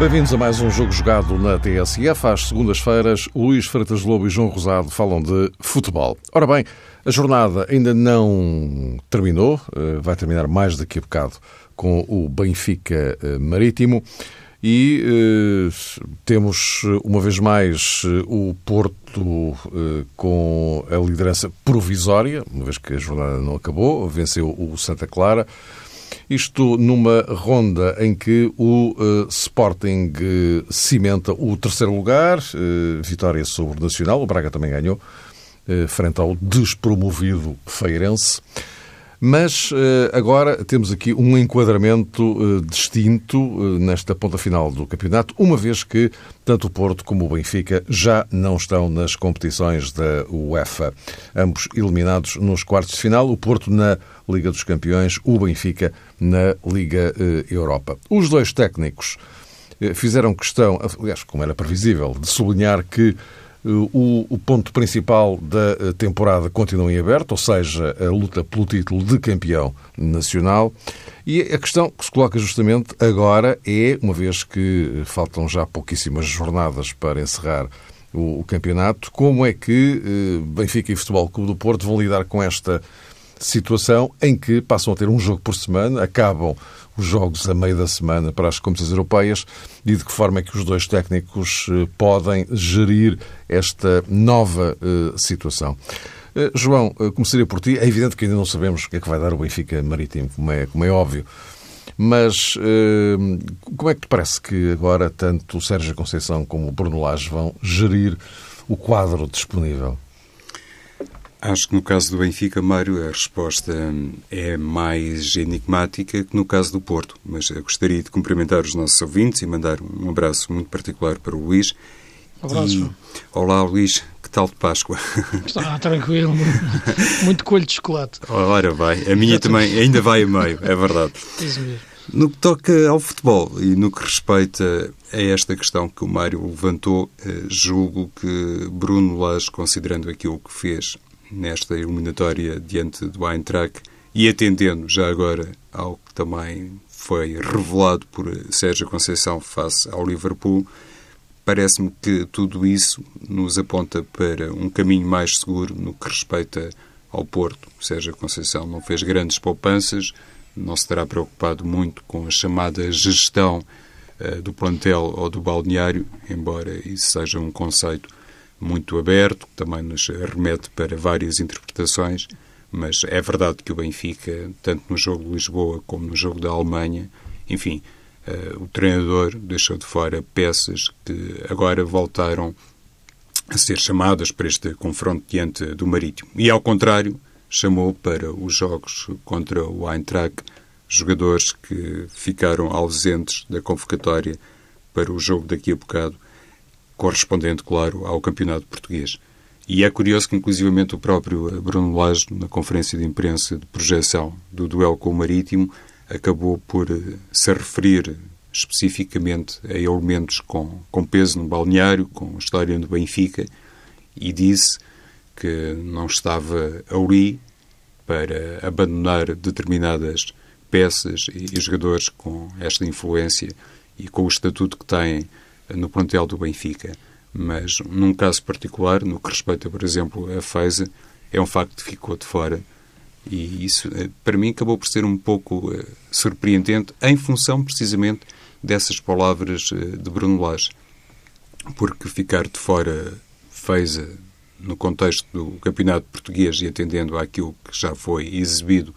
Bem-vindos a mais um jogo jogado na TSF. Às segundas-feiras, Luís Freitas Lobo e João Rosado falam de futebol. Ora bem, a jornada ainda não terminou, eh, vai terminar mais daqui a bocado com o Benfica eh, Marítimo. E eh, temos uma vez mais o Porto eh, com a liderança provisória, uma vez que a jornada não acabou, venceu o Santa Clara. Isto numa ronda em que o uh, Sporting cimenta o terceiro lugar, vitória sobre o Nacional, o Braga também ganhou, frente ao despromovido Feirense. Mas agora temos aqui um enquadramento distinto nesta ponta final do campeonato, uma vez que tanto o Porto como o Benfica já não estão nas competições da UEFA. Ambos eliminados nos quartos de final, o Porto na Liga dos Campeões, o Benfica na Liga eh, Europa. Os dois técnicos eh, fizeram questão, aliás, como era previsível, de sublinhar que eh, o, o, ponto principal da temporada continua em aberto, ou seja, a luta pelo título de campeão nacional. E a questão que se coloca justamente agora é, uma vez que faltam já pouquíssimas jornadas para encerrar o, o campeonato, como é que Benfica e Futebol Clube do Porto vão lidar com esta situação em que passam a ter um jogo por semana, acabam os jogos a meio da semana para as competições europeias e de que forma é que os dois técnicos eh, podem gerir esta nova uh, situação. Uh, João, começaria por ti. É evidente que ainda não sabemos o que é que vai dar o Benfica Marítimo, como é, como é óbvio. Mas como é que te parece que agora tanto o Sérgio Conceição como o Bruno Lage vão gerir o quadro disponível? Acho que no caso do Benfica, Mário, a resposta é mais enigmática que no caso do Porto. Mas eu gostaria de cumprimentar os nossos ouvintes e mandar um abraço muito particular para o Luís. Abraço. E... Olá, Luís. Que tal de Páscoa? Está tranquilo. Muito coelho de chocolate. Ora, vai. A minha também ainda vai a meio, é verdade. Isso mesmo. No que toca ao futebol e no que respeita a esta questão que o Mário levantou, eh, julgo que Bruno Lage, considerando aquilo que fez nesta eliminatória diante do Eintracht e atendendo já agora ao que também foi revelado por Sérgio Conceição face ao Liverpool, parece-me que tudo isso nos aponta para um caminho mais seguro no que respeita ao Porto. Sérgio Conceição não fez grandes poupanças, não se terá preocupado muito com a chamada gestão uh, do plantel ou do balneário, embora isso seja um conceito muito aberto, que também nos remete para várias interpretações, mas é verdade que o Benfica, tanto no jogo de Lisboa como no jogo da Alemanha, enfim, uh, o treinador deixou de fora peças que agora voltaram a ser chamadas para este confronto diante do Marítimo. E, ao contrário, chamou para os jogos contra o Eintracht jogadores que ficaram ausentes da convocatória para o jogo daqui a bocado correspondente, claro, ao campeonato português. E é curioso que, inclusivamente, o próprio Bruno Lage, na conferência de imprensa de projeção do duelo com o Marítimo, acabou por eh, se referir especificamente a elementos com, com peso no balneário, com história do Benfica, e disse que não estava ali para abandonar determinadas peças e jogadores com esta influência e com o estatuto que têm no plantel do Benfica. Mas, num caso particular, no que respeita, por exemplo, a Feza, é um facto que ficou de fora. E isso, eh, para mim, acabou por ser um pouco uh, surpreendente, em função, precisamente, dessas palavras uh, de Bruno Lage. Porque ficar de fora Feza, no contexto do campeonato português e atendendo àquilo que já foi exibido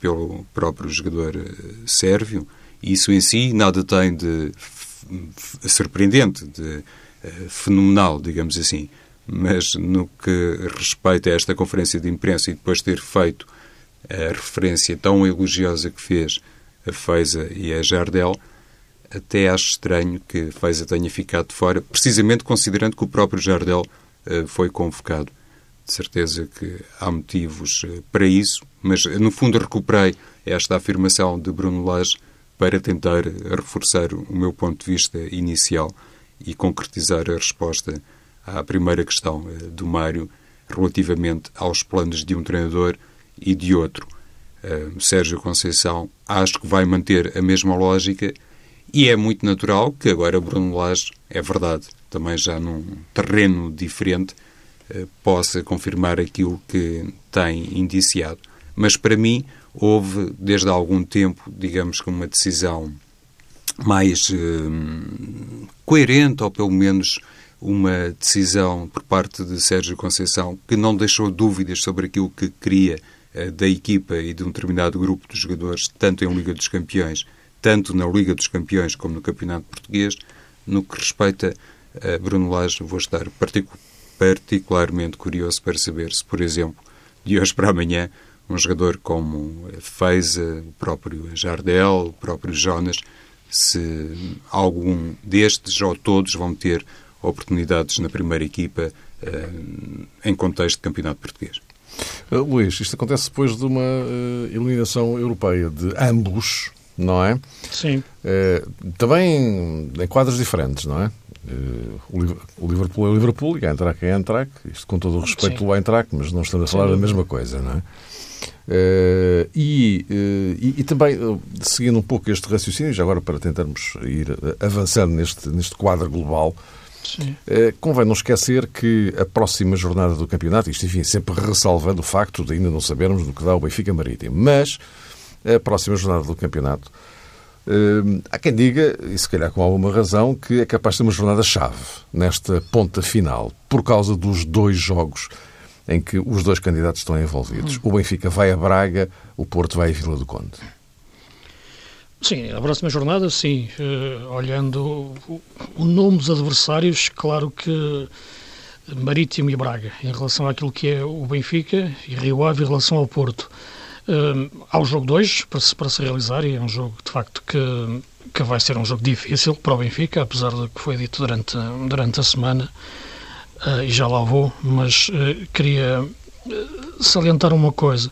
pelo próprio jogador sérvio, isso em si nada tem de surpreendente, de uh, fenomenal, digamos assim. Mas no que respeita a esta conferência de imprensa e depois ter feito a referência tão elogiosa que fez a Feiza e a Jardel, até acho estranho que Feiza tenha ficado fora, precisamente considerando que o próprio Jardel uh, foi convocado. De certeza que há motivos uh, para isso, mas no fundo recuperei esta afirmação de Bruno Lage para tentar reforçar o meu ponto de vista inicial e concretizar a resposta à primeira questão eh, do Mário relativamente aos planos de um treinador e de outro. Uh, Sérgio Conceição acho que vai manter a mesma lógica e é muito natural que agora Bruno Lage, é verdade, também já num terreno diferente, uh, possa confirmar aquilo que tem indiciado. Mas para mim houve desde há algum tempo, digamos que uma decisão mais uh, coerente ou pelo menos uma decisão por parte de Sérgio Conceição que não deixou dúvidas sobre aquilo que queria uh, da equipa e de um determinado grupo de jogadores, tanto em Liga dos Campeões, tanto na Liga dos Campeões como no Campeonato Português. No que respeita a Bruno Lage, vou estar particularmente curioso para saber se, por exemplo, de hoje para amanhã, um jogador como Feiza, o próprio Jardel, o próprio Jonas, se algum destes ou todos vão ter oportunidades na primeira equipa uh, em contexto de campeonato português. Uh, Luís, isto acontece depois de uma uh, eliminação europeia de ambos, não é? Sim. também em quadros diferentes, não é? O Liverpool é o Liverpool e a Eintracht é a Eintracht, isto com todo o respeito pelo Eintracht, mas não estamos a falar da mesma coisa, não é? Uh, e, uh, e, e, também, uh, seguindo um pouco este raciocínio, já agora para tentarmos ir avançando neste, neste quadro global, convém não esquecer que a próxima jornada do campeonato, isto enfim, sempre ressalvando o facto de ainda não sabermos do que dá o Benfica Marítimo, mas a próxima jornada do campeonato, há quem diga, e se calhar com alguma razão, que é capaz de ser uma jornada-chave nesta ponta final, por causa dos dois jogos em que os dois candidatos estão envolvidos. O Benfica vai a Braga, o Porto vai a Vila do Conde. Sim, a próxima jornada, sim. Uh, olhando o, o nome dos adversários, claro que Marítimo e Braga, em relação àquilo que é o Benfica, e Rio Ave em relação ao Porto. Uh, há o jogo 2 para se, para se realizar e é um jogo, de facto, que, que vai ser um jogo difícil para o Benfica, apesar do que foi dito durante, durante a semana uh, e já lá vou, mas uh, queria eh, salientar uma coisa.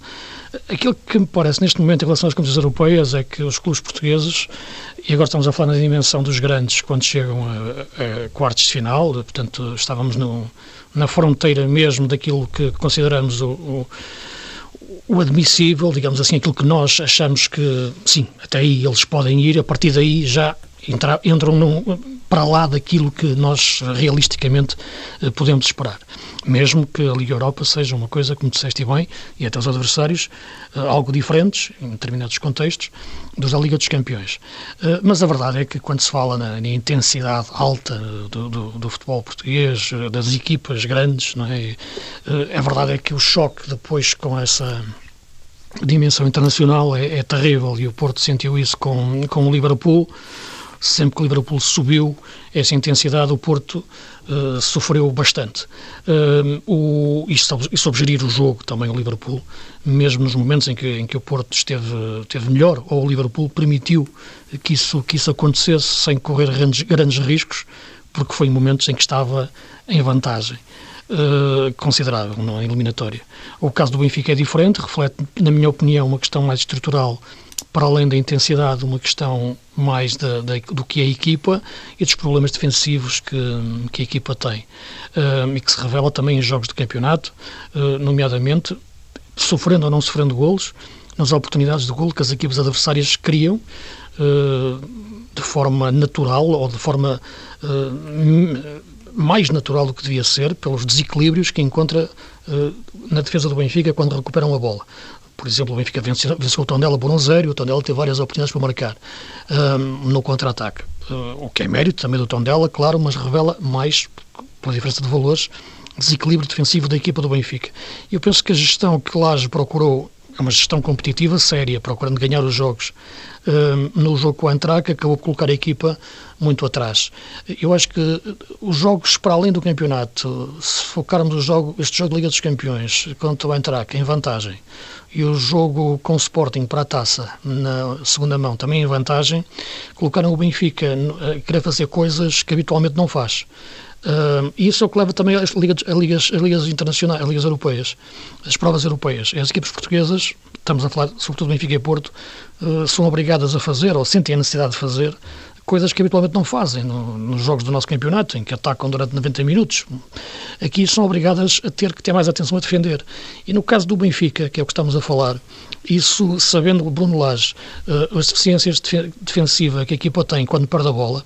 Aquilo que me parece neste momento em relação às competições europeias é que os clubes portugueses, e agora estamos a falar na dimensão dos grandes, quando chegam a, a quartos de final, portanto estávamos no, na fronteira mesmo daquilo que consideramos o, o, o admissível, digamos assim, aquilo que nós achamos que, sim, até aí eles podem ir, a partir daí já entra, entram num, para lá daquilo que nós realisticamente eh, podemos esperar. Mesmo que a Liga Europa seja uma coisa, como disseste bem, e até os adversários, eh, algo diferentes, em determinados contextos, dos da Liga dos Campeões. Eh, mas a verdade é que quando se fala na, na intensidade alta do, do, do, futebol português, das equipas grandes, não é? a verdade é que o choque depois com essa dimensão internacional é, é terrível e o Porto sentiu isso com, com o Liverpool sempre que o Liverpool subiu essa intensidade, o Porto uh, sofreu bastante. Uh, o, e, soube, gerir o jogo também o Liverpool, mesmo nos momentos em que, em que o Porto esteve, esteve melhor, ou o Liverpool permitiu que isso, que isso acontecesse sem correr grandes, grandes riscos, porque foi em momentos em que estava em vantagem. Uh, considerável na é? eliminatória. O caso do Benfica é diferente, reflete, na minha opinião, uma questão mais estrutural para além da intensidade, uma questão mais da, da, do que a equipa e dos problemas defensivos que, que a equipa tem. Uh, e que se revela também em jogos de campeonato, uh, nomeadamente sofrendo ou não sofrendo golos, nas oportunidades de golo que as equipas adversárias criam uh, de forma natural ou de forma mais natural do que devia ser, pelos desequilíbrios que encontra na defesa do Benfica quando recuperam a bola. Por exemplo, o Benfica venceu, venceu o Tondela por um zero e o Tondela teve várias oportunidades para marcar um, no contra-ataque. Uh, o que é mérito também do Tondela, claro, mas revela mais, pela diferença de valores, desequilíbrio defensivo da equipa do Benfica. Eu penso que a gestão que Laje procurou é uma gestão competitiva séria, procurando ganhar os jogos. no jogo com a Antraca, acabou por colocar a equipa muito atrás. Eu acho que os jogos para além do campeonato, se focarmos o jogo, este jogo de Liga dos Campeões contra o Antraca em vantagem, e o jogo com o Sporting para a taça na segunda mão também em vantagem, colocaram o Benfica a querer fazer coisas que habitualmente não faz. Uh, e isso é o que leva também às ligas, às ligas, às ligas internacionais, às ligas europeias, as provas europeias. As equipes portuguesas, estamos a falar sobretudo Benfica e Porto, uh, são obrigadas a fazer, ou sentem a necessidade de fazer, coisas que habitualmente não fazem no, nos jogos do nosso campeonato, em que atacam durante 90 minutos. Aqui são obrigadas a ter que ter mais atenção a defender. E no caso do Benfica, que é o que estamos a falar, isso, sabendo o Bruno Lage, uh, as deficiências defensivas que a equipa tem quando perde a bola,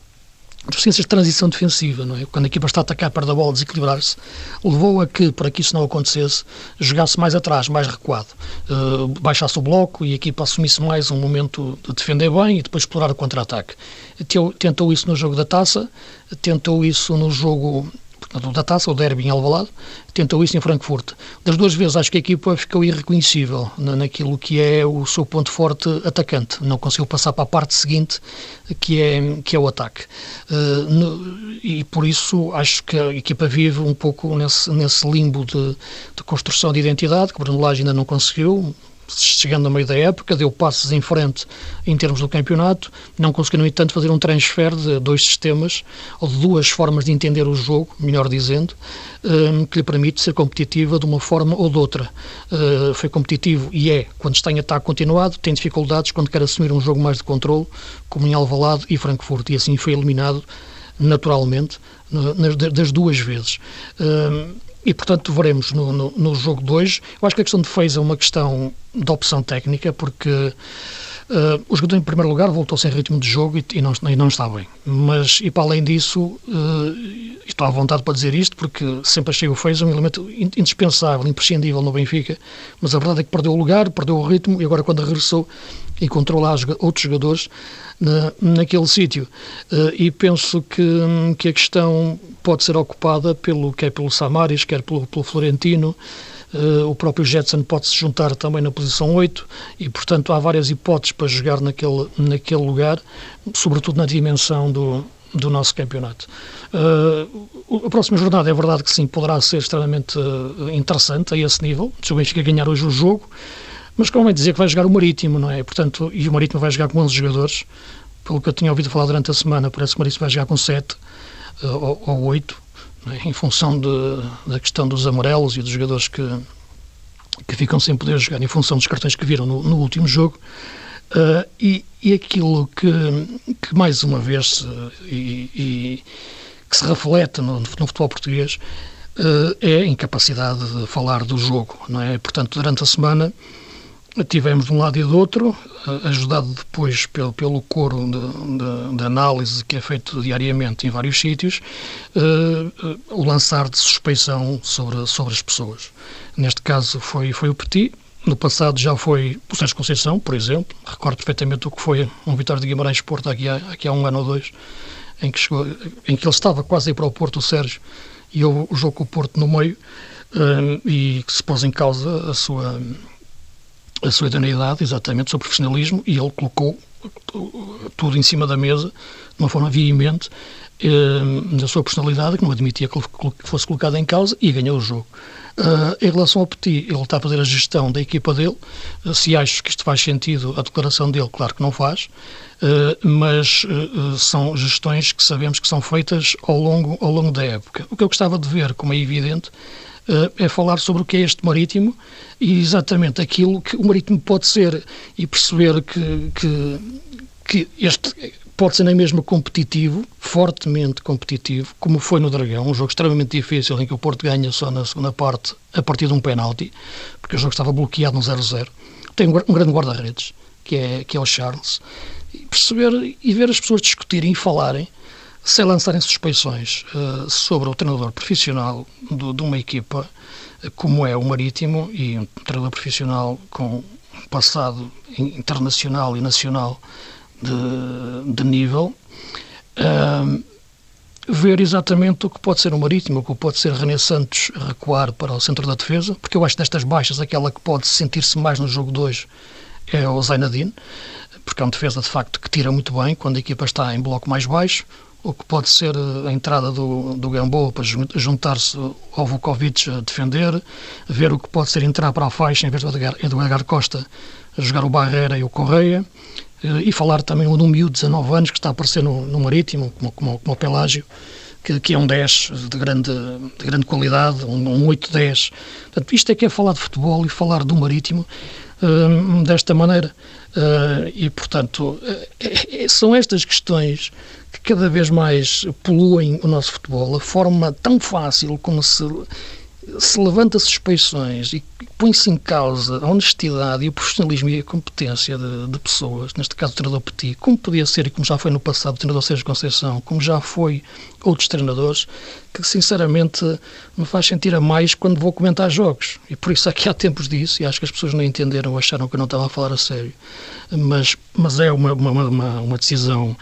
deficiências de transição defensiva, não é? Quando a equipa está a atacar, perde a bola, desequilibrar-se, levou a que, para que isso não acontecesse, jogasse mais atrás, mais recuado, uh, baixasse o bloco e a equipa assumisse mais um momento de defender bem e depois explorar o contra-ataque. Tentou isso no jogo da taça, tentou isso no jogo portanto, da taça, o derby em Alvalade, tentou isso em Frankfurt. Das duas vezes acho que a equipa ficou irreconhecível naquilo que é o seu ponto forte atacante. Não conseguiu passar para a parte seguinte, que é, que é o ataque. Uh, no, e por isso acho que a equipa vive um pouco nesse, nesse limbo de, de construção de identidade, que Bruno Lage ainda não conseguiu, chegando no meio da época, deu passos em frente em termos do campeonato, não conseguiu, no entanto, fazer um transfer de dois sistemas, ou de duas formas de entender o jogo, melhor dizendo, hum, que lhe permite ser competitiva de uma forma ou de outra. Uh, foi competitivo e é, quando está em ataque continuado, tem dificuldades quando quer assumir um jogo mais de controle, como em Alvalade e Frankfurt, e assim foi eliminado naturalmente das duas vezes. Hum, e, portanto, veremos no, no, no jogo de hoje. Eu acho que a questão de Fez é uma questão de opção técnica, porque uh, o jogador, em primeiro lugar, voltou sem ritmo de jogo e, e, não, e não está bem. Mas, e para além disso, uh, estou à vontade para dizer isto, porque sempre achei o Fez um elemento indispensável, imprescindível no Benfica, mas a verdade é que perdeu o lugar, perdeu o ritmo e agora, quando regressou, encontrou lá outros jogadores na, naquele sítio. Uh, e penso que, que a questão pode ser ocupada pelo, quer pelo Samaris, quer pelo, pelo Florentino. Uh, o próprio Jetson pode se juntar também na posição 8 e, portanto, há várias hipóteses para jogar naquele, naquele lugar, sobretudo na dimensão do, do nosso campeonato. Uh, a próxima jornada é verdade que sim, poderá ser extremamente interessante a esse nível, se o Benfica ganhar hoje o jogo, mas como é dizer que vai jogar o Marítimo, não é? Portanto, e o Marítimo vai jogar com 11 jogadores, pelo que eu tinha ouvido falar durante a semana, parece que o Marítimo vai jogar com 7 uh, ou, ou 8, é? em função de, da questão dos amarelos e dos jogadores que, que ficam sem poder jogar, em função dos cartões que viram no, no último jogo. Uh, e, e aquilo que, que mais uma vez uh, e, e, que se reflete no, no futebol português uh, é a incapacidade de falar do jogo, não é? Portanto, durante a semana tivemos de um lado e do outro, eh, ajudado depois pelo, pelo coro de, de, de, análise que é feito diariamente em vários sítios, uh, o lançar de suspeição sobre, sobre as pessoas. Neste caso foi, foi o Petit, no passado já foi o Sérgio Conceição, por exemplo, recordo perfeitamente o que foi um Vitória de Guimarães Porto aqui há, aqui há um ano ou dois, em que, chegou, em que ele estava quase a ir para o Porto, o Sérgio, e o jogo com o Porto no meio, e que se pôs em causa a sua a sua idoneidade, exatamente, o seu profissionalismo, e ele colocou tudo em cima da mesa, de uma forma veemente, eh, sua personalidade, que não admitia que fosse colocado em causa, e ganhou o jogo. Uh, em relação ao Petit, ele está a fazer a gestão da equipa dele. Uh, se acho que isto faz sentido, a declaração dele, claro que não faz, uh, mas são gestões que sabemos que são feitas ao longo, ao longo da época. O que eu gostava de ver, como é evidente, é falar sobre o que é este marítimo e exatamente aquilo que o marítimo pode ser e perceber que, que, que este pode ser nem mesmo competitivo, fortemente competitivo, como foi no Dragão, um jogo extremamente difícil em que o Porto ganha só na segunda parte a partir de um penalti, porque o jogo estava bloqueado no 0-0. Tem um grande guarda-redes, que é, que é o Charles, e perceber e ver as pessoas discutirem e falarem sem lançarem suspeições uh, sobre o treinador profissional de uma equipa como é o Marítimo e um treinador profissional com passado internacional e nacional de, de nível, ver exatamente o que pode ser o Marítimo, o que pode ser René Santos recuar para o centro da defesa, porque eu acho que destas baixas aquela que pode sentir-se mais no jogo de hoje é o Zainadine, porque é um defesa de facto que tira muito bem quando a equipa está em bloco mais baixo, o que pode ser a entrada do, do Gamboa para juntar-se ao Vukovic a defender, ver o que pode ser entrar para a faixa em vez do Edgar, Edgar Costa a jogar o Barreira e o Correia, eh, e falar também de um miúdo de 19 anos que está a aparecer no, no Marítimo, como, como, como o Pelágio, que, que é um 10 de grande, de grande qualidade, um, um 8-10. Portanto, isto é que é falar de futebol e falar do Marítimo uh, desta maneira. Uh, e, portanto, uh, são estas questões que cada vez mais poluem o nosso futebol. A forma tão fácil como se se levanta suspeições e põe-se em causa a honestidade e o profissionalismo e a competência de, de, pessoas, neste caso o treinador Petit, como podia ser e como já foi no passado o treinador Sérgio Conceição, como já foi outros treinadores, que sinceramente me faz sentir a mais quando vou comentar jogos. E por isso aqui há tempos disso, e acho que as pessoas não entenderam, acharam que eu não estava a falar a sério. Mas, mas é uma, uma, uma, uma decisão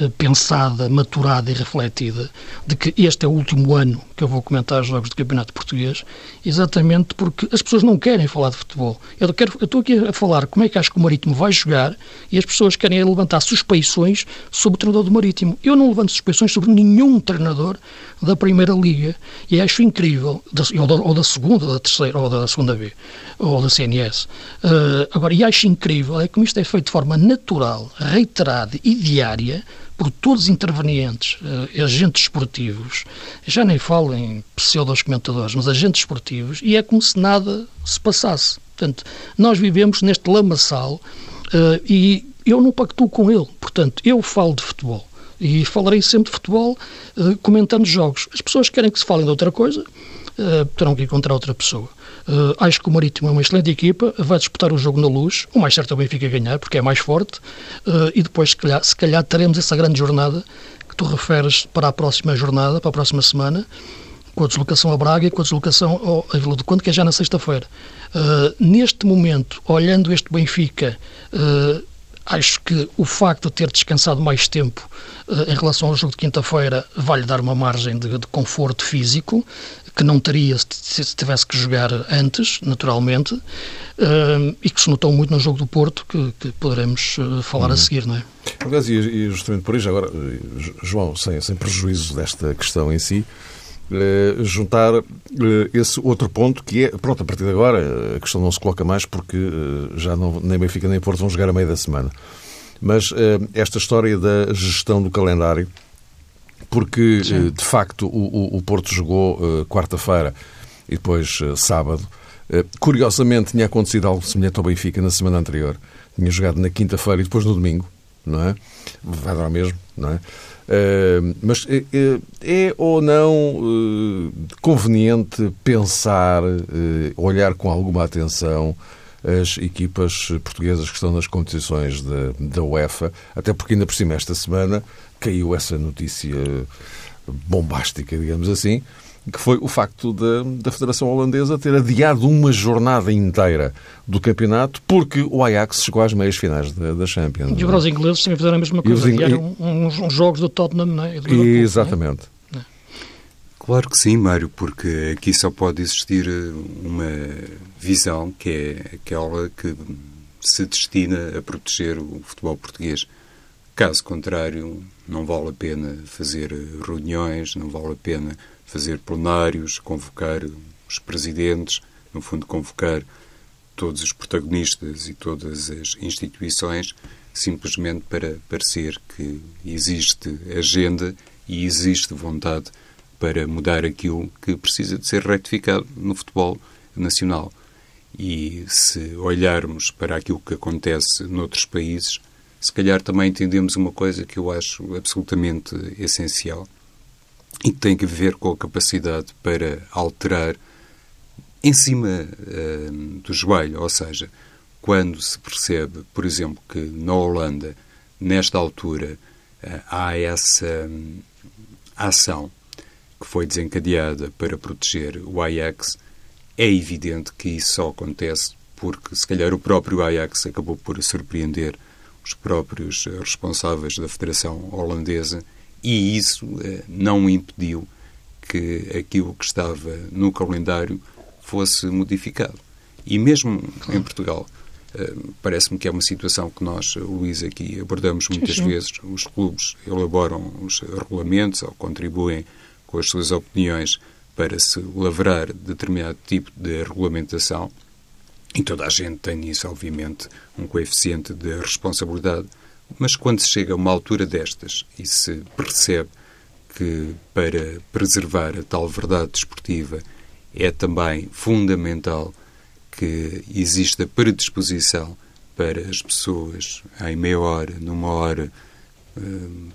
eh, pensada, maturada e refletida de que este é o último ano que eu vou comentar os jogos do Campeonato Português, exatamente porque as pessoas não querem falar de futebol. Eu, quero, eu estou aqui a falar como é que acho que o Marítimo vai jogar e as pessoas querem levantar suspeições sobre o treinador do Marítimo. Eu não levanto suspeições sobre nenhum treinador da Primeira Liga e acho incrível, ou da, ou da segunda, ou da terceira, ou da segunda B, ou da CNS. Uh, agora, e acho incrível é como isto é feito de forma natural, reiterada e diária por todos os intervenientes, uh, agentes esportivos, já nem falo em pseudos-comentadores, mas agentes esportivos, e é como se nada se passasse. Portanto, nós vivemos neste lamaçal uh, e eu não pactuo com ele. Portanto, eu falo de futebol. E falarei sempre de futebol uh, comentando jogos. As pessoas querem que se falem de outra coisa, terão que encontrar outra pessoa. Uh, acho que o Marítimo é uma excelente equipa, vai disputar o jogo na luz, o mais certo é o Benfica ganhar, porque é mais forte, uh, e depois, se calhar, se calhar, teremos essa grande jornada que tu referes para a próxima jornada, para a próxima semana, com a deslocação a Braga e com a deslocação ao, a Vila do Conde, que é já na sexta-feira. Uh, neste momento, olhando este Benfica, acho que o facto de ter descansado mais tempo em relação ao jogo de quinta-feira vai-lhe dar uma margem de, de, conforto físico que não teria se tivesse que jogar antes, naturalmente, uh, e que se notou muito no jogo do Porto, que, que poderemos uh, falar a uhum. seguir, não é? Aliás, e justamente por isso, agora, eh, João, sem, sem prejuízo desta questão em si, uh, juntar esse outro ponto que é, pronto, a partir de agora a questão não se coloca mais porque já não, nem Benfica nem Porto vão jogar a meio da semana. Mas esta história da gestão do calendário porque. Eh, de facto o, o, Porto jogou uh, quarta-feira e depois uh, sábado. Uh, curiosamente tinha acontecido algo semelhante ao Benfica na semana anterior. Tinha jogado na quinta-feira e depois no domingo, não é? Vai dar mesmo, não é? mas é ou não conveniente pensar, olhar com alguma atenção as equipas portuguesas que estão nas competições da UEFA, até porque ainda por cima esta semana caiu essa notícia bombástica, digamos assim, que foi o facto da, da Federação Holandesa ter adiado uma jornada inteira do campeonato porque o Ajax chegou às meias finais da, da Champions. E os ingleses também fizeram a mesma coisa, adiaram uns, uns, jogos do Tottenham, não é? Exatamente. Claro que sim, Mário, porque aqui só pode existir uma visão que é aquela que se destina a proteger o futebol português. Caso contrário, não vale a pena fazer reuniões, não vale a pena fazer plenários, convocar os presidentes, no fundo, convocar todos os protagonistas e todas as instituições, simplesmente para parecer que existe agenda e existe vontade para mudar aquilo que precisa de ser retificado no futebol nacional. E se olharmos para aquilo que acontece noutros países, se calhar também entendemos uma coisa que eu acho absolutamente essencial e que tem a ver com a capacidade para alterar em cima uh, do joelho, ou seja, quando se percebe, por exemplo, que na Holanda, nesta altura, uh, há essa um, ação que foi desencadeada para proteger o Ajax, é evidente que isso só acontece porque, se calhar, o próprio Ajax acabou por surpreender os próprios eh, responsáveis da Federação Holandesa e isso eh, não impediu que aquilo que estava no calendário fosse modificado. E mesmo em Portugal, eh, parece-me que é uma situação que nós, Luís, aqui abordamos muitas sim, sim. vezes. Os clubes elaboram os regulamentos ou contribuem com as suas opiniões para se lavrar determinado tipo de regulamentação e toda a gente tem isso, obviamente, um coeficiente de responsabilidade. Mas quando se chega a uma altura destas e se percebe que para preservar a tal verdade desportiva é também fundamental que exista predisposição para as pessoas em meia hora, numa hora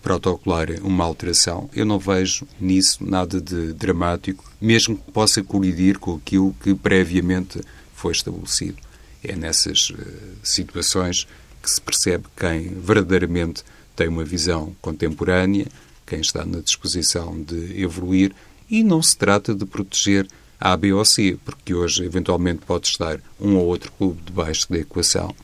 protocolar, uma alteração. Eu não vejo nisso nada de dramático, mesmo que possa colidir com aquilo que previamente foi estabelecido. É nessas uh, situações que se percebe quem verdadeiramente tem uma visão contemporânea, quem está na disposição de evoluir e não se trata de proteger a, B ou C, porque hoje eventualmente pode estar um ou outro clube debaixo da equação,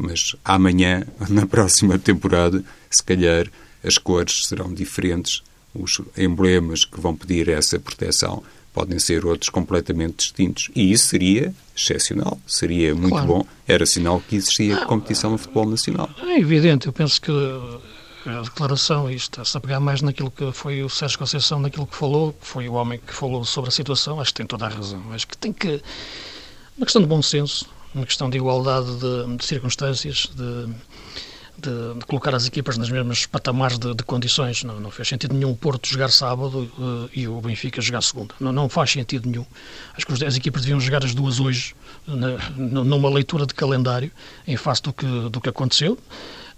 mas amanhã, na próxima temporada, se calhar as cores serão diferentes, os emblemas que vão pedir essa proteção podem ser outros completamente distintos. E isso seria excepcional, seria muito claro. bom. Era sinal que existia competição no futebol nacional. É evidente, eu penso que a declaração, e está-se a pegar mais naquilo que foi o Sérgio Conceição, naquilo que falou, que foi o homem que falou sobre a situação, acho que tem toda a razão. Acho que tem que. Uma questão de bom senso, uma questão de igualdade de, de circunstâncias, de, de, de, colocar as equipas nas mesmas patamares de, de condições. Não, não, fez sentido nenhum o Porto jogar sábado uh, e o Benfica jogar segunda. Não, não faz sentido nenhum. Acho que as equipas deviam jogar as duas hoje, na, numa leitura de calendário, em face do que, do que aconteceu.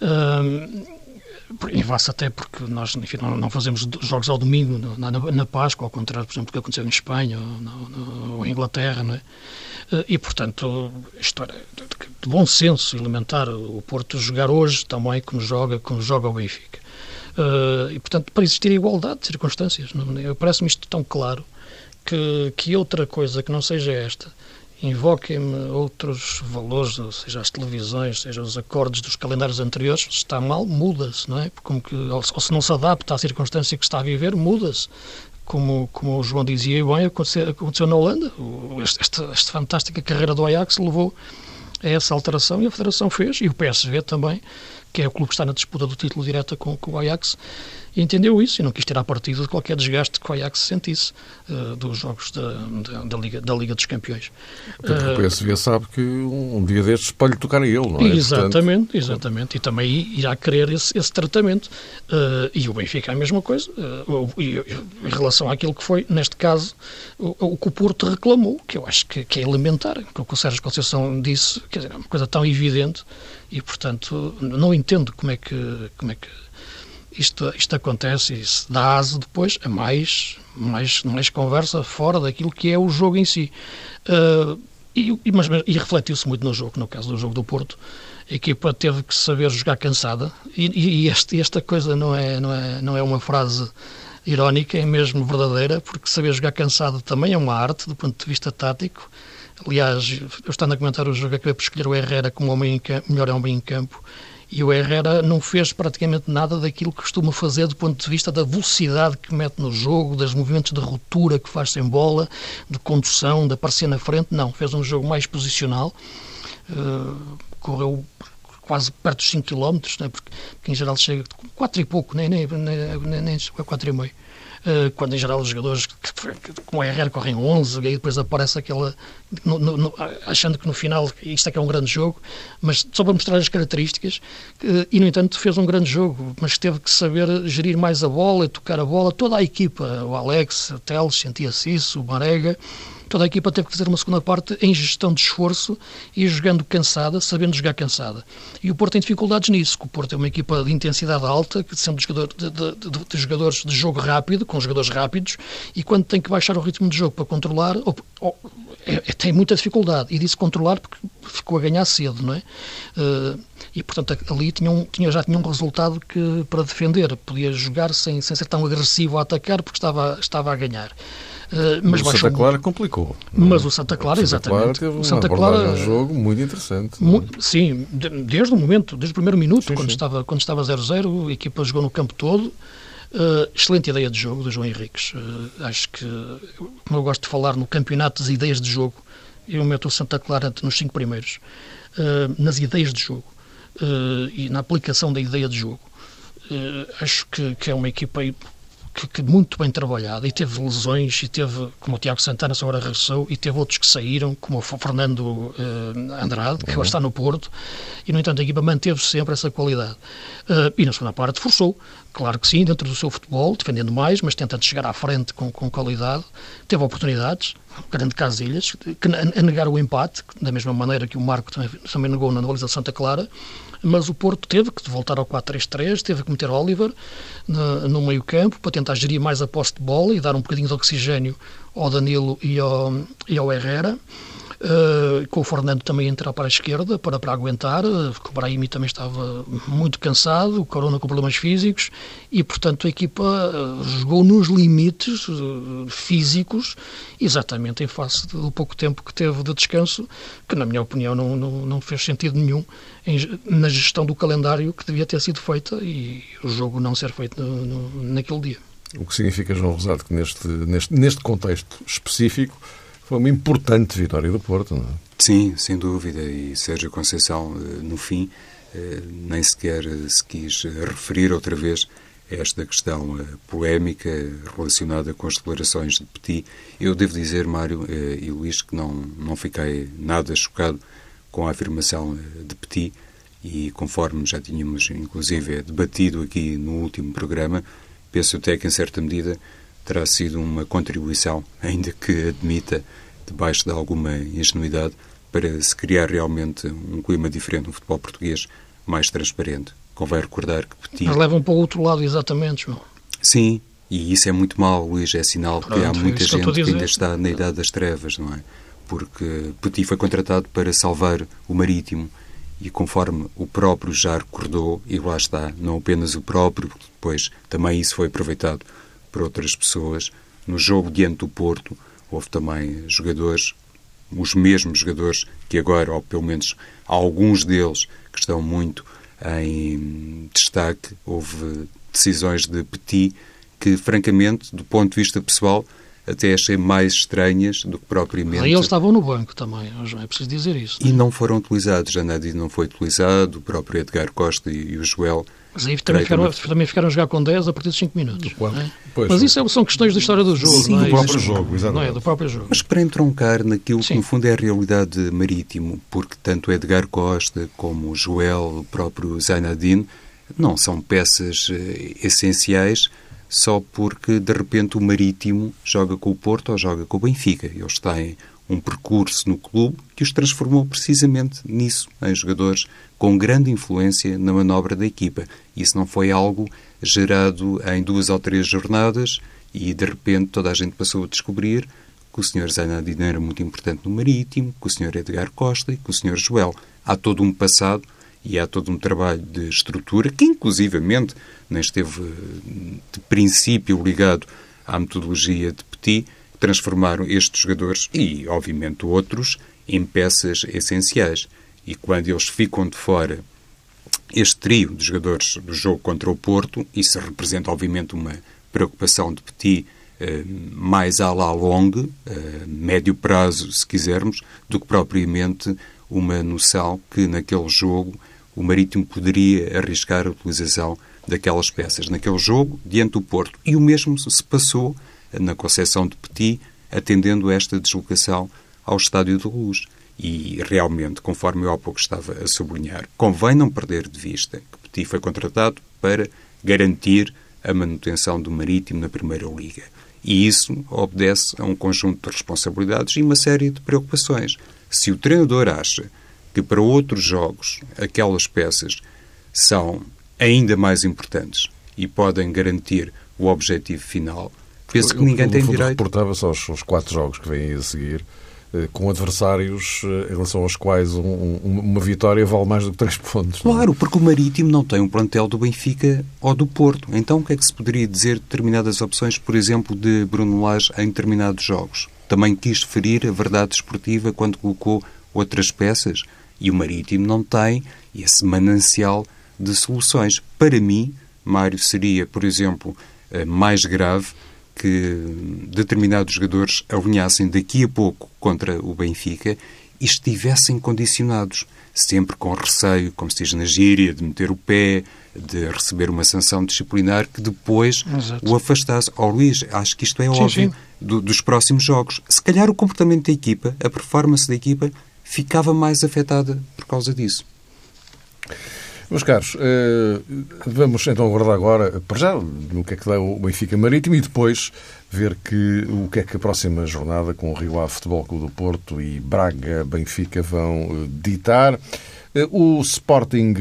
Uh, em face até porque nós enfim, não, fazemos jogos ao domingo na, na, na, Páscoa, ao contrário, por exemplo, do que aconteceu em Espanha ou, ou em Inglaterra, não é? Eh, e, portanto, isto era de bom senso elementar o Porto jogar hoje também como joga, como joga o Benfica. Eh, e, portanto, para existir igualdade de circunstâncias. Parece-me isto tão claro que, que outra coisa que não seja esta invoquem-me outros valores, seja as televisões, seja os acordes dos calendários anteriores, se está mal, muda-se, não é? Como que, ou se não se adapta à circunstância que está a viver, muda-se. Como, como o João dizia bem, aconteceu, aconteceu na Holanda. Esta, esta fantástica carreira do Ajax levou a essa alteração e a Federação fez, e o PSV também, que é o clube que está na disputa do título direta com, com o Ajax, e entendeu isso e não quis tirar partido de qualquer desgaste que o Ajax sentisse uh, dos jogos da, da, da, Liga, da Liga dos Campeões. Porque uh, o PSV sabe que um dia destes pode tocar a ele, não é? Exatamente, Portanto... exatamente. E também irá querer esse, esse tratamento. Uh, e o Benfica é a mesma coisa. Em relação àquilo que foi, neste caso, o, o que o Porto reclamou, que eu acho que, que é elementar, o que o Sérgio Conceição disse, quer dizer, é uma coisa tão evidente e, portanto, não entendo como é que, como é que isto, isto acontece e se dá aso depois a mais, mais, mais conversa fora daquilo que é o jogo em si. Uh, e, mas, e refletiu-se muito no jogo, no caso do jogo do Porto. A equipa teve que saber jogar cansada e, e este, esta coisa não é, não, é, não é uma frase irónica, é mesmo verdadeira, porque saber jogar cansado também é uma arte do ponto de vista tático. Aliás, eu estando a comentar o jogo, acabei por escolher o Herrera como homem em, melhor homem em campo e o Herrera não fez praticamente nada daquilo que costuma fazer do ponto de vista da velocidade que mete no jogo, dos movimentos de ruptura que faz sem bola, de condução, de aparecer na frente. Não, fez um jogo mais posicional. Uh, correu quase perto dos 5 km, né, porque, porque em geral chega 4 e pouco, nem, nem, nem, nem, nem 4 e meio. Eh, quando em geral os jogadores com o RR correm 11 e aí depois aparece aquela no, no, achando que no final isto é que é um grande jogo mas só para mostrar as características eh, e no entanto fez um grande jogo mas teve que saber gerir mais a bola, tocar a bola. Toda a equipa, o Alex, o Teles sentia-se isso, o Marega toda a equipa teve que fazer uma segunda parte em gestão de esforço e jogando cansada, sabendo jogar cansada. E o Porto tem dificuldades nisso, o Porto é uma equipa de intensidade alta, sendo jogador, de, de, de, de, jogadores de jogo rápido, com jogadores rápidos, e quando tem que baixar o ritmo de jogo para controlar, ou, ou, é, é, tem muita dificuldade. E disse controlar porque ficou a ganhar cedo, não é? Uh, e, portanto, ali tinha um, tinha, já tinha um resultado que, para defender. Podia jogar sem, sem ser tão agressivo a atacar porque estava, estava a ganhar. Uh, mas o Santa Clara muito. complicou. Mas o Santa Clara, o Santa exatamente. Clara teve o Santa Clara um jogo muito interessante. Mu sim, desde o momento, desde o primeiro minuto, sim, quando, sim. Estava, quando estava 0-0, a equipa jogou no campo todo. Uh, excelente ideia de jogo do João Henriques. Uh, acho que, como eu gosto de falar no campeonato das ideias de jogo, eu meto o Santa Clara nos cinco primeiros. nas ideias de jogo e na aplicação da ideia de jogo. acho que, que é uma equipa que, que, muito bem trabalhada e teve lesões e teve, como o Tiago Santana agora regressou, e teve outros que saíram, como o Fernando eh, Andrade, que uhum. agora está no Porto, e no entanto a equipa manteve sempre essa qualidade. Uh, e na segunda parte forçou, claro que sim, dentro do seu futebol, defendendo mais, mas tentando chegar à frente com, com qualidade, teve oportunidades, grande Casilhas, que, a, negar o empate, da mesma maneira que o Marco também, também negou na baliza de Santa Clara, mas o Porto teve que voltar ao 4-3-3, teve que meter Oliver no, no meio campo para tentar gerir mais a posse de bola e dar um bocadinho de oxigênio ao Danilo e ao, e ao Herrera. Uh, com o Fernando também entrar para a esquerda para, para aguentar, uh, o Brahimi também estava muito cansado, o Corona com problemas físicos e, portanto, a equipa uh, jogou nos limites físicos, exatamente em face do pouco tempo que teve de descanso, que, na minha opinião, não, não, não fez sentido nenhum em, na gestão do calendário que devia ter sido feita e o jogo não ser feito no, no, naquele dia. O que significa, João Rosado, que neste, neste, neste contexto específico foi uma importante vitória do Porto, não é? Sim, sem dúvida. E Sérgio Conceição, eh, no fim, eh, nem sequer se quis referir outra vez a esta questão eh, polémica relacionada com as declarações de Petit. Eu devo dizer, Mário e Luís, que não, não fiquei nada chocado com a afirmação de Petit e conforme já tínhamos, inclusive, debatido aqui no último programa, penso até que, em certa medida, terá sido uma contribuição, ainda que admita, debaixo de alguma ingenuidade, para se criar realmente um clima diferente no futebol português, mais transparente. Convém recordar que Petit... Mas levam para o outro lado, exatamente, João. Sim, e isso é muito mau, Luís. É sinal Pronto, que há muita gente que, que ainda está na idade das trevas, não é? Porque Petit foi contratado para salvar o marítimo e conforme o próprio já recordou, e lá está, não apenas o próprio, depois também isso foi aproveitado por outras pessoas. No jogo diante do Porto, houve também jogadores, os mesmos jogadores que agora, ou pelo menos alguns deles, que estão muito em destaque. Houve decisões de Petit que, francamente, do ponto de vista pessoal, até achei mais estranhas do que propriamente. Aí eles estavam no banco também, é preciso dizer isso. E não foram utilizados, nada não foi utilizado, o próprio Edgar Costa e, e o Joel mas aí também ficaram, também ficaram a jogar com 10 a partir de 5 minutos. É? Mas isso é, são questões da história do jogo. Sim, não é? do próprio jogo, exatamente. Não é, do próprio jogo. Mas para entroncar naquilo Sim. que no fundo é a realidade marítimo, porque tanto Edgar Costa como o Joel, o próprio Zainadine, não são peças eh, essenciais só porque de repente o Marítimo joga com o Porto ou joga com o Benfica. Eles têm um percurso no clube que os transformou precisamente nisso, em jogadores com grande influência na manobra da equipa. Isso não foi algo gerado em duas ou três jornadas e de repente toda a gente passou a descobrir que o Sr. Zainadine era muito importante no Marítimo, que o Sr. Edgar Costa e que o Sr. Joel. Há todo um passado e há todo um trabalho de estrutura que, inclusivamente, nem esteve de princípio ligado à metodologia de Petit, transformaram estes jogadores e, obviamente, outros em peças essenciais. E quando eles ficam de fora, este trio de jogadores do jogo contra o Porto, isso representa, obviamente, uma preocupação de Petit eh, mais à la longue, eh, médio prazo, se quisermos, do que propriamente uma noção que naquele jogo o Marítimo poderia arriscar a utilização daquelas peças naquele jogo diante do Porto. E o mesmo se passou na Conceição de Petit, atendendo esta deslocação ao Estádio de Luz. E realmente, conforme eu há pouco estava a sublinhar, convém não perder de vista que Petit foi contratado para garantir a manutenção do Marítimo na Primeira Liga. E isso obedece a um conjunto de responsabilidades e uma série de preocupações. Se o treinador acha que para outros jogos aquelas peças são ainda mais importantes e podem garantir o objetivo final, penso que ninguém tem direito. reportava-se aos, aos quatro jogos que vêm a seguir eh, com adversários eh, em relação aos quais um, um, uma vitória vale mais do que três pontos. É? Claro, porque o Marítimo não tem um plantel do Benfica ou do Porto. Então o que é que se poderia dizer de determinadas opções, por exemplo, de Bruno Lage em determinados jogos? Também quis ferir a verdade esportiva quando colocou outras peças e o Marítimo não tem esse manancial de soluções. Para mim, Mário, seria, por exemplo, eh, mais grave que determinados jogadores alinhassem daqui a pouco contra o Benfica estivessem condicionados, sempre com receio, como se diz na gíria, de meter o pé, de receber uma sanção disciplinar que depois Exato. o afastasse. Ó oh, Luís, acho que isto é sim, óbvio sim. Do, dos próximos jogos. Se calhar o comportamento da equipa, a performance da equipa, ficava mais afetada por causa disso. Meus caros, eh, vamos então aguardar agora, para já, no que é que dá o Benfica Marítimo e depois ver que, o que é que a próxima jornada com o Rio Ave Futebol Clube do Porto e Braga Benfica vão eh, ditar. Eh, o Sporting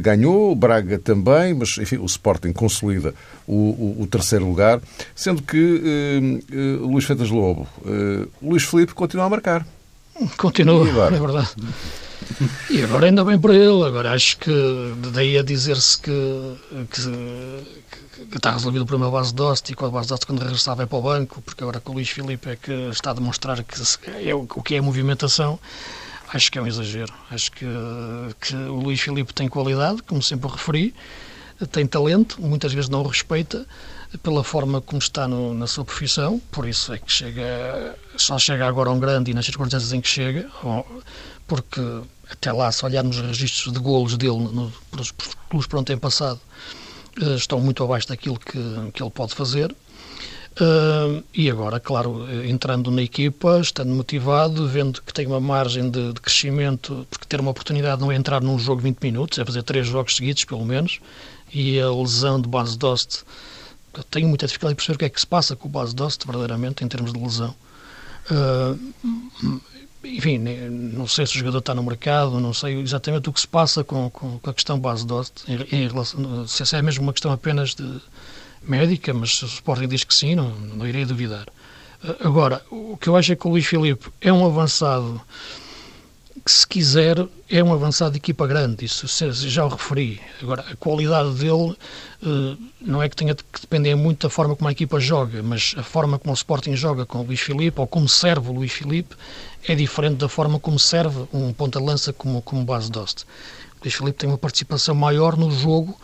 ganhou, o Braga também, mas enfim, o Sporting consolida o, o, o terceiro lugar, sendo que uh, Luís Feitas Lobo, uh, Luís Felipe continua a marcar. Continua, é verdade. E agora ainda bem para ele, agora acho que daí a dizer-se que, que, que, está resolvido o problema base de Dost e com a base de Dost quando regressar vai para o banco, porque agora com o Luís Filipe é que está a demonstrar que é o, que é a movimentação, acho que é um exagero. Acho que, que o Luís Filipe tem qualidade, como sempre referi, tem talento, muitas vezes não o respeita pela forma como está no, na sua profissão, por isso é que chega, só chega agora a um grande e nas circunstâncias em que chega, porque até lá, se olharmos os registros de golos dele no, pelos onde tem passado, uh, estão muito abaixo daquilo que, que ele pode fazer. Uh, e agora, claro, entrando na equipa, estando motivado, vendo que tem uma margem de, de, crescimento, porque ter uma oportunidade não é entrar num jogo 20 minutos, é fazer três jogos seguidos, pelo menos, e a lesão de base Dost, eu tenho muita dificuldade em perceber o que é que se passa com o base Dost, verdadeiramente, em termos de lesão. Uh, enfim, não sei se o jogador está no mercado, não sei exatamente o que se passa com, com, com a questão base Dost, em, em relação, se é mesmo uma questão apenas de médica, mas se o Sporting diz que sim, não, não irei duvidar. Agora, o que eu acho é que o Luís Filipe é um avançado que, se quiser, é um avançado de equipa grande, isso já o referi. Agora, a qualidade dele eh, não é que tenha que depender muito da forma como a equipa joga, mas a forma como o Sporting joga com o Luís Filipe, ou como serve o Luís Filipe, é diferente da forma como serve um ponta-lança como, como base Dost. O Luís Filipe tem uma participação maior no jogo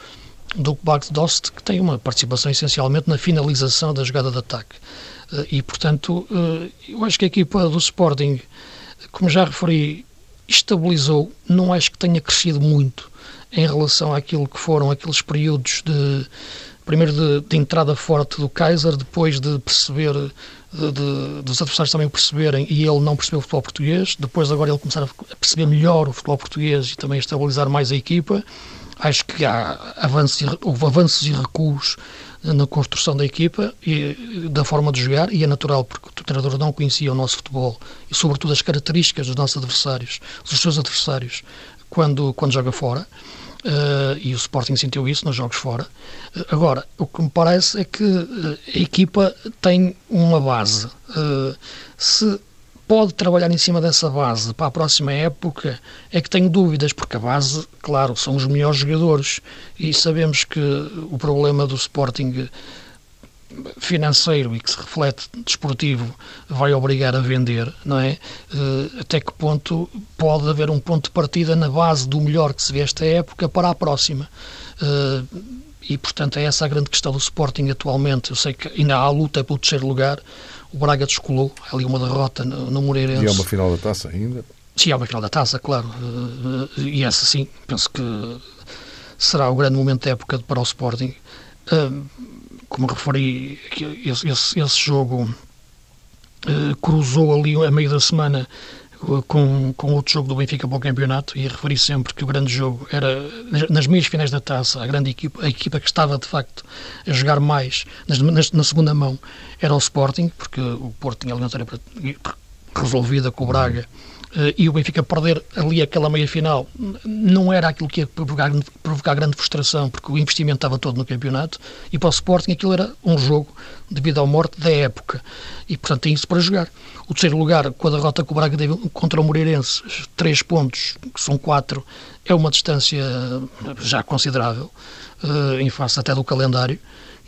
do que Bart Dost, que tem uma participação essencialmente na finalização da jogada de ataque. Eh, e, portanto, eh, eu acho que a equipa do Sporting, como já referi, estabilizou, não acho que tenha crescido muito em relação àquilo que foram aqueles períodos de primeiro de, de entrada forte do Kaiser, depois de perceber de, de, dos adversários também o perceberem e ele não percebeu o futebol português, depois agora ele começar a perceber melhor o futebol português e também a estabilizar mais a equipa. Acho que há avanços, houve avanços e recuos na construção da equipa e da forma de jogar, e é natural porque o treinador não conhecia o nosso futebol e, sobretudo, as características dos nossos adversários, dos seus adversários, quando, quando joga fora. Uh, e o Sporting sentiu isso nos jogos fora. Uh, agora, o que me parece é que uh, a equipa tem uma base. se pode trabalhar em cima dessa base para a próxima época, é que tenho dúvidas, porque a base, claro, são os melhores jogadores e sabemos que o problema do Sporting financeiro e que se reflete desportivo vai obrigar a vender, não é? Eh, até que ponto pode haver um ponto de partida na base do melhor que se vê esta época para a próxima? Eh, e, portanto, é essa a grande questão do Sporting atualmente. Eu sei que ainda há luta pelo terceiro lugar, o Braga descolou, ali uma derrota no, no Moreirense. E é uma final da taça ainda? Sim, é uma final da taça, claro. Eh, e essa sim, penso que será o grande momento da época para o Sporting. Eh, como referi, esse, esse, esse jogo eh, cruzou ali a meio da semana com, com outro jogo do Benfica para o campeonato e referi sempre que o grande jogo era nas meias finais da taça, a grande equipa, a equipa que estava de facto a jogar mais nas, na segunda mão era o Sporting, porque o Porto tinha eliminatória resolvida com o Braga e o Benfica perder ali aquela meia final não era aquilo que ia provocar, provocar, grande frustração, porque o investimento estava todo no campeonato e para o Sporting aquilo era um jogo devido à morte da época e portanto tem isso para jogar. O terceiro lugar, com a derrota que o Braga teve contra o Moreirense, três pontos, que são quatro, é uma distância já considerável, uh, em face até do calendário.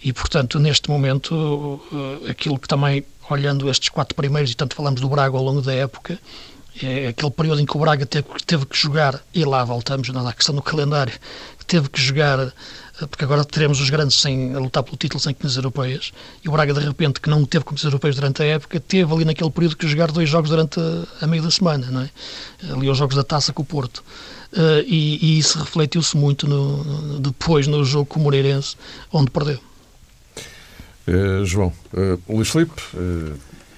E, portanto, neste momento, uh, aquilo que também, olhando estes quatro primeiros, e tanto falamos do Braga ao longo da época, é aquele período em que o Braga teve, teve que jogar, e lá voltamos na questão do calendário, teve que jogar porque agora teremos os grandes sem, a lutar pelo título sem competições europeias, e o Braga, de repente, que não teve competições europeias durante a época, teve ali naquele período que jogar dois jogos durante a, a meio da semana, não é? ali os jogos da taça com o Porto. Uh, e, e, isso refletiu-se muito no, depois no jogo com o Moreirense, onde perdeu. Uh, João, uh, Luís Filipe,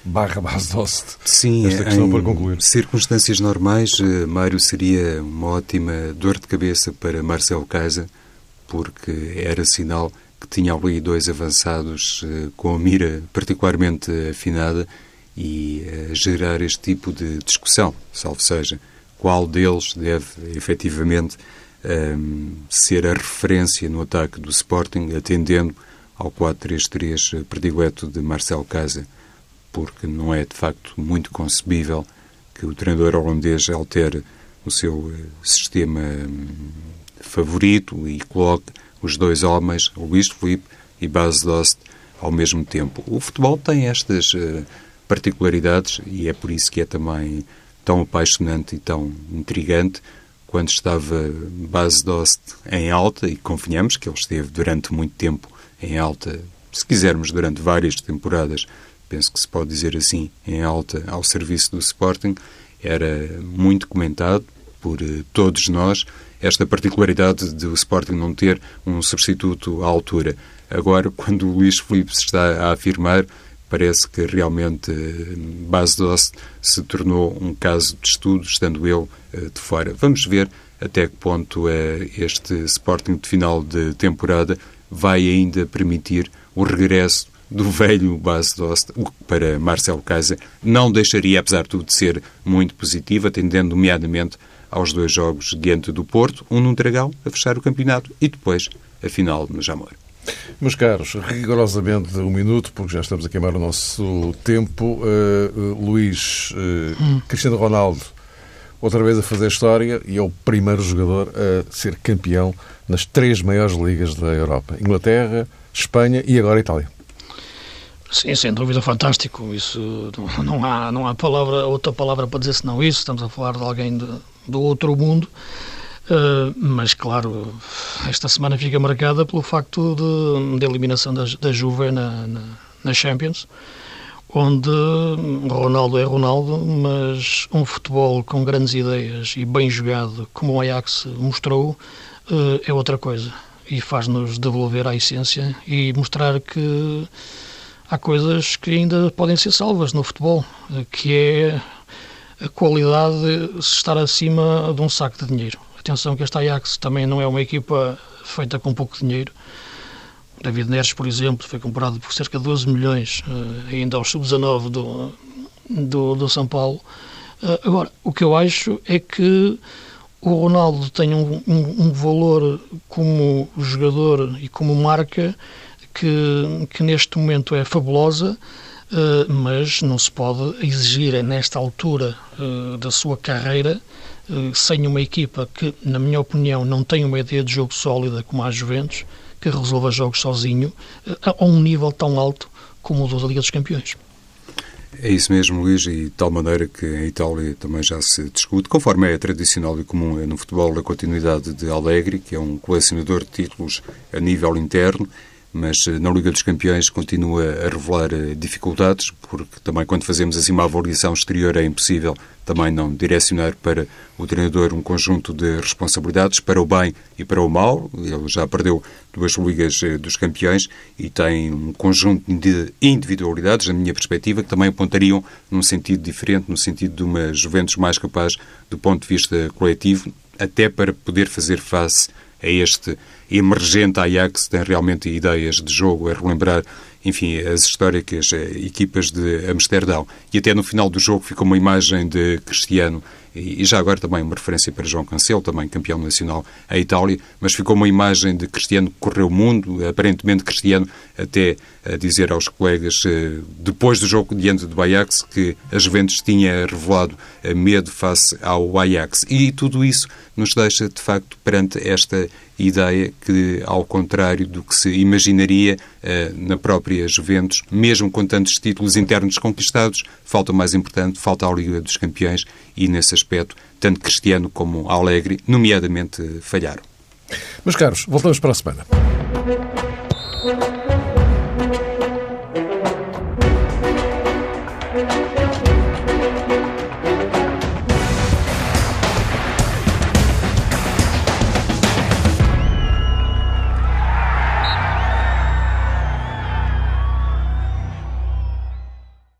barra base doce. Sim, esta questão para concluir. circunstâncias normais, Mário seria uma ótima dor de cabeça para Marcelo Casa, porque era sinal que tinha ali dois avançados uh, com a mira particularmente afinada e a uh, gerar este tipo de discussão, salvo seja, qual deles deve efetivamente um, ehm, ser a referência no ataque do Sporting, atendendo ao 4-3-3 predileto de Marcel Casa, porque não é de facto muito concebível que o treinador holandês altere o seu eh, sistema um, favorito e coloque os dois homens, Luís Felipe e Bas Dost, ao mesmo tempo. O futebol tem estas uh, particularidades e é por isso que é também tão apaixonante e tão intrigante. Quando estava Bas Dost em alta, e convenhamos que ele esteve durante muito tempo em alta, se quisermos, durante várias temporadas, penso que se pode dizer assim, em alta ao serviço do Sporting, era muito comentado por uh, todos nós esta particularidade de o Sporting não ter um substituto à altura. Agora, quando o Luís Filipe se está a afirmar, parece que realmente eh, Base Doce se tornou um caso de estudo, estando ele eh, de fora. Vamos ver até que ponto é este Sporting de final de temporada vai ainda permitir o regresso do velho Base Doce, o que para Marcelo Casa não deixaria, apesar de tudo, de ser muito positivo, atendendo nomeadamente aos dois jogos diante do Porto, um no Dragão, a fechar o campeonato, e depois a final no Jamor. Meus caros, rigorosamente um minuto, porque já estamos a queimar o nosso tempo. Uh, uh, Luís, uh, hum. Cristiano Ronaldo, outra vez a fazer história e é o primeiro jogador a ser campeão nas três maiores ligas da Europa: Inglaterra, Espanha e agora Itália. Sim, sem dúvida, fantástico. Isso não há, não há palavra, outra palavra para dizer senão isso. Estamos a falar de alguém de, do outro mundo. Uh, mas, claro, esta semana fica marcada pelo facto de, de eliminação da, da Juve na, na, na, Champions, onde Ronaldo é Ronaldo, mas um futebol com grandes ideias e bem jogado, como o Ajax mostrou, uh, é outra coisa. E faz-nos devolver à essência e mostrar que há coisas que ainda podem ser salvas no futebol, que é a qualidade de estar acima de um saco de dinheiro. Atenção que esta Ajax também não é uma equipa feita com pouco dinheiro. David Neres, por exemplo, foi comprado por cerca de 12 milhões, eh, ainda aos sub-19 do, do, do, São Paulo. Eh, agora, o que eu acho é que o Ronaldo tem um, um, um valor como jogador e como marca que, que neste momento é fabulosa Uh, mas não se pode exigir nesta altura uh, da sua carreira, uh, sem uma equipa que, na minha opinião, não tem uma ideia de jogo sólida como a Juventus, que resolva jogos sozinho, a um nível tão alto como o da Liga dos Campeões. É isso mesmo, Luís, e de tal maneira que em Itália também já se discute, conforme é tradicional e comum é no futebol, a continuidade de Allegri, que é um colecionador de títulos a nível interno, mas eh, na Liga dos Campeões continua a revelar eh, dificuldades, porque também quando fazemos assim uma avaliação exterior é impossível também não direcionar para o treinador um conjunto de responsabilidades para o bem e para o mal. Ele já perdeu duas Ligas eh, dos Campeões e tem um conjunto de individualidades, na minha perspectiva, que também apontariam num sentido diferente, no sentido de uma Juventus mais capaz do ponto de vista coletivo, até para poder fazer face a este emergente Ajax, tem realmente ideias de jogo, a relembrar, enfim, as históricas eh, equipas de Amsterdão. E até no final do jogo ficou uma imagem de Cristiano e já agora também uma referência para João Cancelo, também campeão nacional a Itália, mas ficou uma imagem de Cristiano que correu o mundo, aparentemente Cristiano até a dizer aos colegas, eh, depois do jogo diante do Ajax, que a Juventus tinha revelado eh, medo face ao Ajax. E tudo isso nos deixa, de facto, perante esta ideia que, ao contrário do que se imaginaria eh, na própria Juventus, mesmo com tantos títulos internos conquistados, falta o mais importante, falta a Liga dos Campeões e, nesse aspecto, tanto Cristiano como Alegre, nomeadamente, falharam. Meus caros, voltamos para a semana.